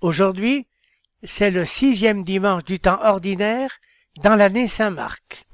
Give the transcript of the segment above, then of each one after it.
Aujourd'hui, c'est le sixième dimanche du temps ordinaire dans l'année Saint-Marc.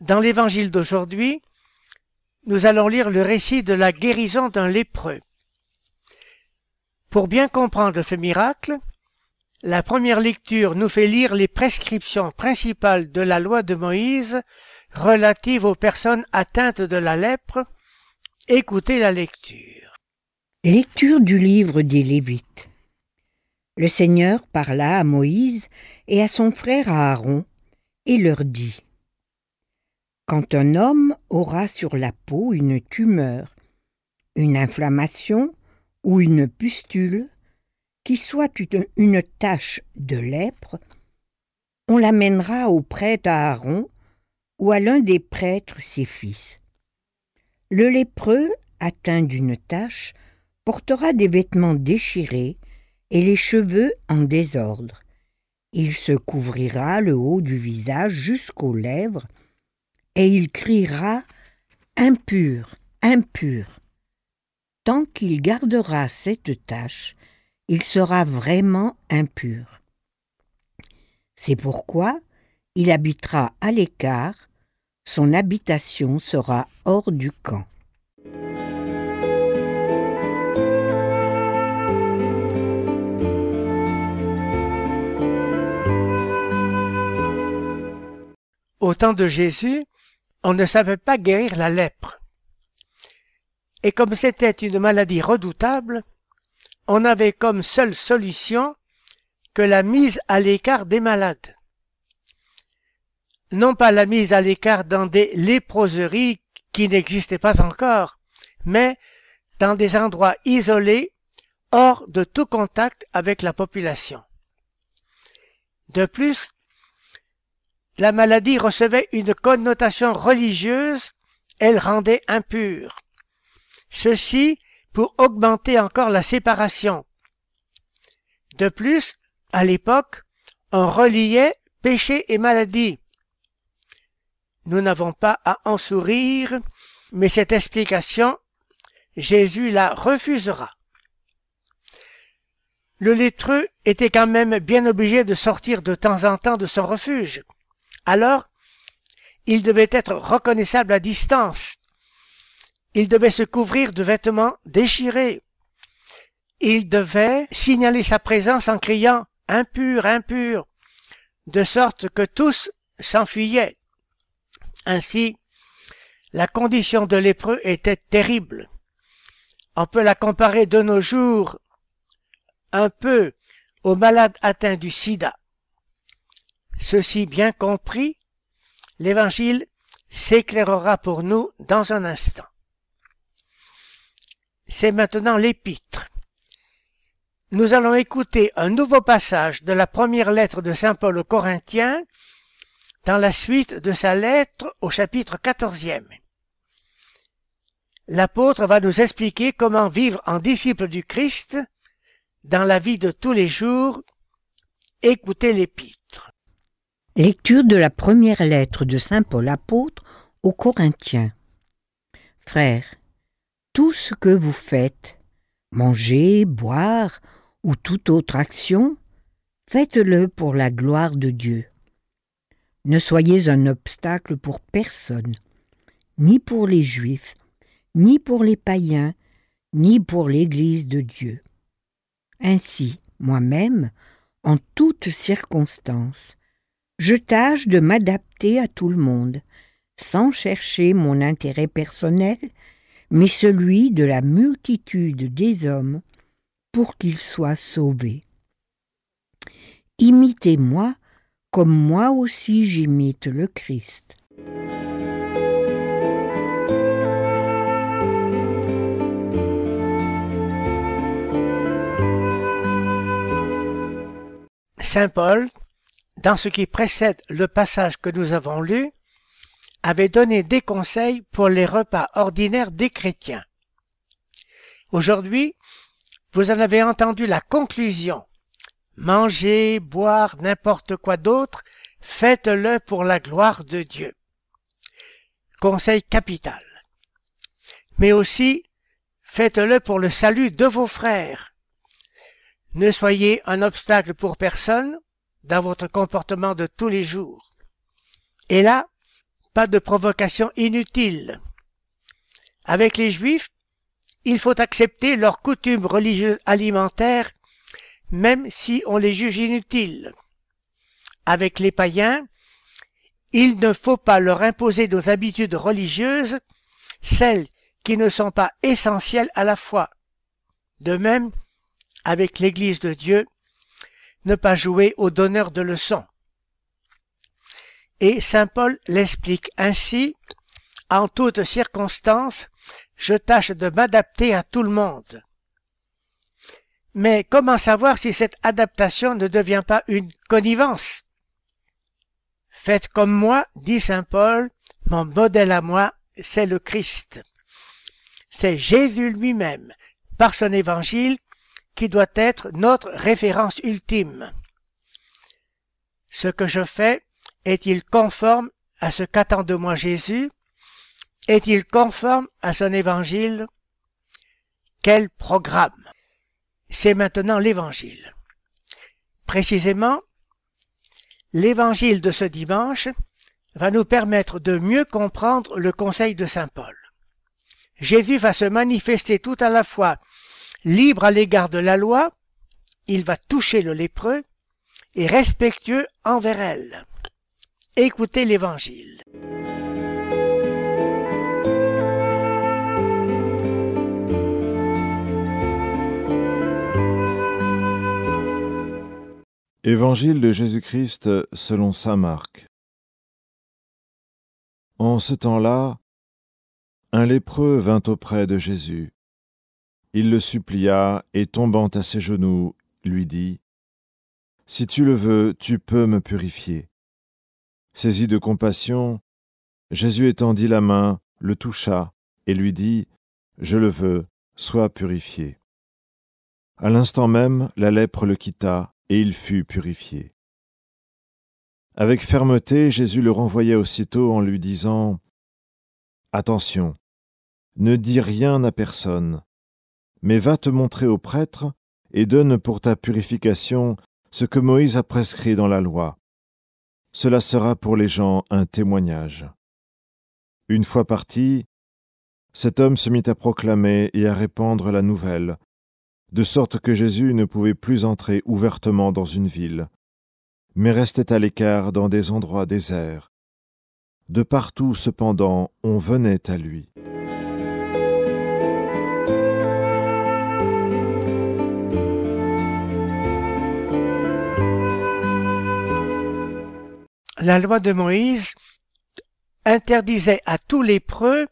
Dans l'évangile d'aujourd'hui, nous allons lire le récit de la guérison d'un lépreux. Pour bien comprendre ce miracle, la première lecture nous fait lire les prescriptions principales de la loi de Moïse relatives aux personnes atteintes de la lèpre Écoutez la lecture. Lecture du livre des Lévites. Le Seigneur parla à Moïse et à son frère Aaron et leur dit Quand un homme aura sur la peau une tumeur, une inflammation ou une pustule, qui soit une, tache de lèpre, on l'amènera au prêtre Aaron ou à l'un des prêtres ses fils. Le lépreux, atteint d'une tache, portera des vêtements déchirés et les cheveux en désordre. Il se couvrira le haut du visage jusqu'aux lèvres, et il criera Impur, impur. Tant qu'il gardera cette tache, il sera vraiment impur. C'est pourquoi il habitera à l'écart son habitation sera hors du camp. Au temps de Jésus, on ne savait pas guérir la lèpre. Et comme c'était une maladie redoutable, on avait comme seule solution que la mise à l'écart des malades non pas la mise à l'écart dans des léproseries qui n'existaient pas encore, mais dans des endroits isolés, hors de tout contact avec la population. De plus, la maladie recevait une connotation religieuse, elle rendait impure. Ceci pour augmenter encore la séparation. De plus, à l'époque, on reliait péché et maladie. Nous n'avons pas à en sourire, mais cette explication, Jésus la refusera. Le lettreux était quand même bien obligé de sortir de temps en temps de son refuge. Alors, il devait être reconnaissable à distance. Il devait se couvrir de vêtements déchirés. Il devait signaler sa présence en criant impur, impur, de sorte que tous s'enfuyaient. Ainsi, la condition de lépreux était terrible. On peut la comparer de nos jours un peu aux malades atteints du sida. Ceci bien compris, l'Évangile s'éclairera pour nous dans un instant. C'est maintenant l'épître. Nous allons écouter un nouveau passage de la première lettre de Saint Paul aux Corinthiens dans la suite de sa lettre au chapitre quatorzième. L'apôtre va nous expliquer comment vivre en disciple du Christ dans la vie de tous les jours. Écoutez l'épître. Lecture de la première lettre de Saint Paul apôtre aux Corinthiens. Frères, tout ce que vous faites, manger, boire ou toute autre action, faites-le pour la gloire de Dieu. Ne soyez un obstacle pour personne, ni pour les Juifs, ni pour les païens, ni pour l'Église de Dieu. Ainsi, moi-même, en toutes circonstances, je tâche de m'adapter à tout le monde, sans chercher mon intérêt personnel, mais celui de la multitude des hommes, pour qu'ils soient sauvés. Imitez-moi comme moi aussi j'imite le Christ. Saint Paul, dans ce qui précède le passage que nous avons lu, avait donné des conseils pour les repas ordinaires des chrétiens. Aujourd'hui, vous en avez entendu la conclusion. Manger, boire, n'importe quoi d'autre, faites-le pour la gloire de Dieu. Conseil capital. Mais aussi, faites-le pour le salut de vos frères. Ne soyez un obstacle pour personne dans votre comportement de tous les jours. Et là, pas de provocation inutile. Avec les Juifs, il faut accepter leurs coutumes religieuses alimentaires, même si on les juge inutiles. Avec les païens, il ne faut pas leur imposer nos habitudes religieuses, celles qui ne sont pas essentielles à la foi. De même, avec l'Église de Dieu, ne pas jouer au donneur de leçons. Et Saint Paul l'explique ainsi, en toutes circonstances, je tâche de m'adapter à tout le monde. Mais comment savoir si cette adaptation ne devient pas une connivence? Faites comme moi, dit Saint Paul, mon modèle à moi, c'est le Christ. C'est Jésus lui-même, par son évangile, qui doit être notre référence ultime. Ce que je fais est-il conforme à ce qu'attend de moi Jésus? Est-il conforme à son évangile? Quel programme? C'est maintenant l'évangile. Précisément, l'évangile de ce dimanche va nous permettre de mieux comprendre le conseil de Saint Paul. Jésus va se manifester tout à la fois libre à l'égard de la loi, il va toucher le lépreux, et respectueux envers elle. Écoutez l'évangile. Évangile de Jésus-Christ selon saint Marc. En ce temps-là, un lépreux vint auprès de Jésus. Il le supplia et tombant à ses genoux, lui dit Si tu le veux, tu peux me purifier. Saisi de compassion, Jésus étendit la main, le toucha et lui dit Je le veux, sois purifié. À l'instant même, la lèpre le quitta et il fut purifié. Avec fermeté, Jésus le renvoya aussitôt en lui disant Attention, ne dis rien à personne, mais va te montrer au prêtre et donne pour ta purification ce que Moïse a prescrit dans la loi. Cela sera pour les gens un témoignage. Une fois parti, cet homme se mit à proclamer et à répandre la nouvelle, de sorte que Jésus ne pouvait plus entrer ouvertement dans une ville, mais restait à l'écart dans des endroits déserts. De partout, cependant, on venait à lui. La loi de Moïse interdisait à tous les preux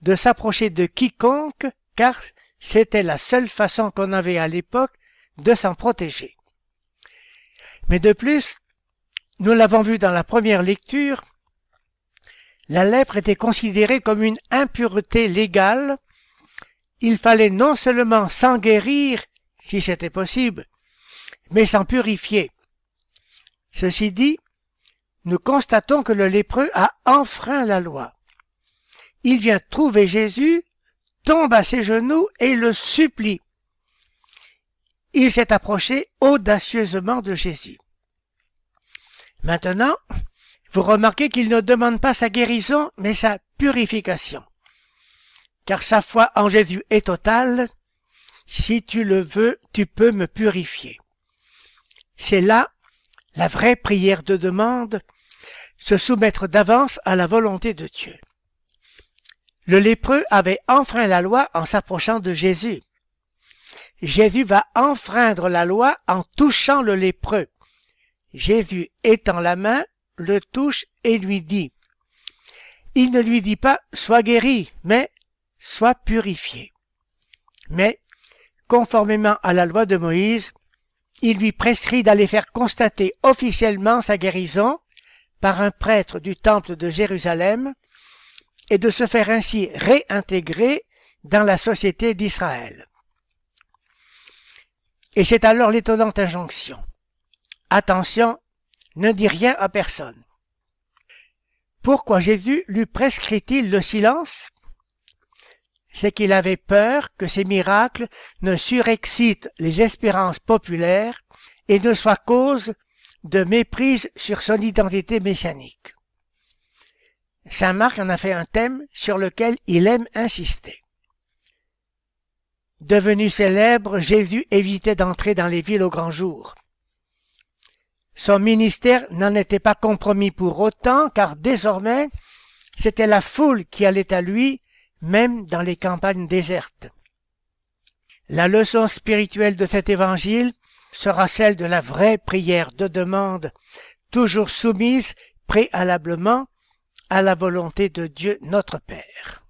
de s'approcher de quiconque, car c'était la seule façon qu'on avait à l'époque de s'en protéger. Mais de plus, nous l'avons vu dans la première lecture, la lèpre était considérée comme une impureté légale. Il fallait non seulement s'en guérir, si c'était possible, mais s'en purifier. Ceci dit, nous constatons que le lépreux a enfreint la loi. Il vient trouver Jésus tombe à ses genoux et le supplie. Il s'est approché audacieusement de Jésus. Maintenant, vous remarquez qu'il ne demande pas sa guérison, mais sa purification. Car sa foi en Jésus est totale. Si tu le veux, tu peux me purifier. C'est là la vraie prière de demande, se soumettre d'avance à la volonté de Dieu. Le lépreux avait enfreint la loi en s'approchant de Jésus. Jésus va enfreindre la loi en touchant le lépreux. Jésus étend la main, le touche et lui dit. Il ne lui dit pas sois guéri, mais sois purifié. Mais, conformément à la loi de Moïse, il lui prescrit d'aller faire constater officiellement sa guérison par un prêtre du temple de Jérusalem et de se faire ainsi réintégrer dans la société d'Israël. Et c'est alors l'étonnante injonction. Attention, ne dis rien à personne. Pourquoi Jésus lui prescrit-il le silence? C'est qu'il avait peur que ces miracles ne surexcitent les espérances populaires et ne soient cause de méprise sur son identité messianique. Saint Marc en a fait un thème sur lequel il aime insister. Devenu célèbre, Jésus évitait d'entrer dans les villes au grand jour. Son ministère n'en était pas compromis pour autant, car désormais, c'était la foule qui allait à lui, même dans les campagnes désertes. La leçon spirituelle de cet évangile sera celle de la vraie prière de demande, toujours soumise préalablement à la volonté de Dieu notre Père.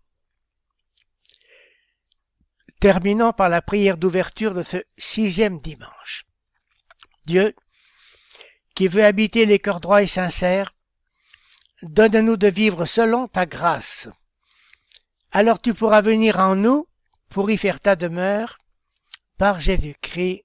Terminons par la prière d'ouverture de ce sixième dimanche. Dieu, qui veut habiter les cœurs droits et sincères, donne-nous de vivre selon ta grâce. Alors tu pourras venir en nous pour y faire ta demeure par Jésus-Christ.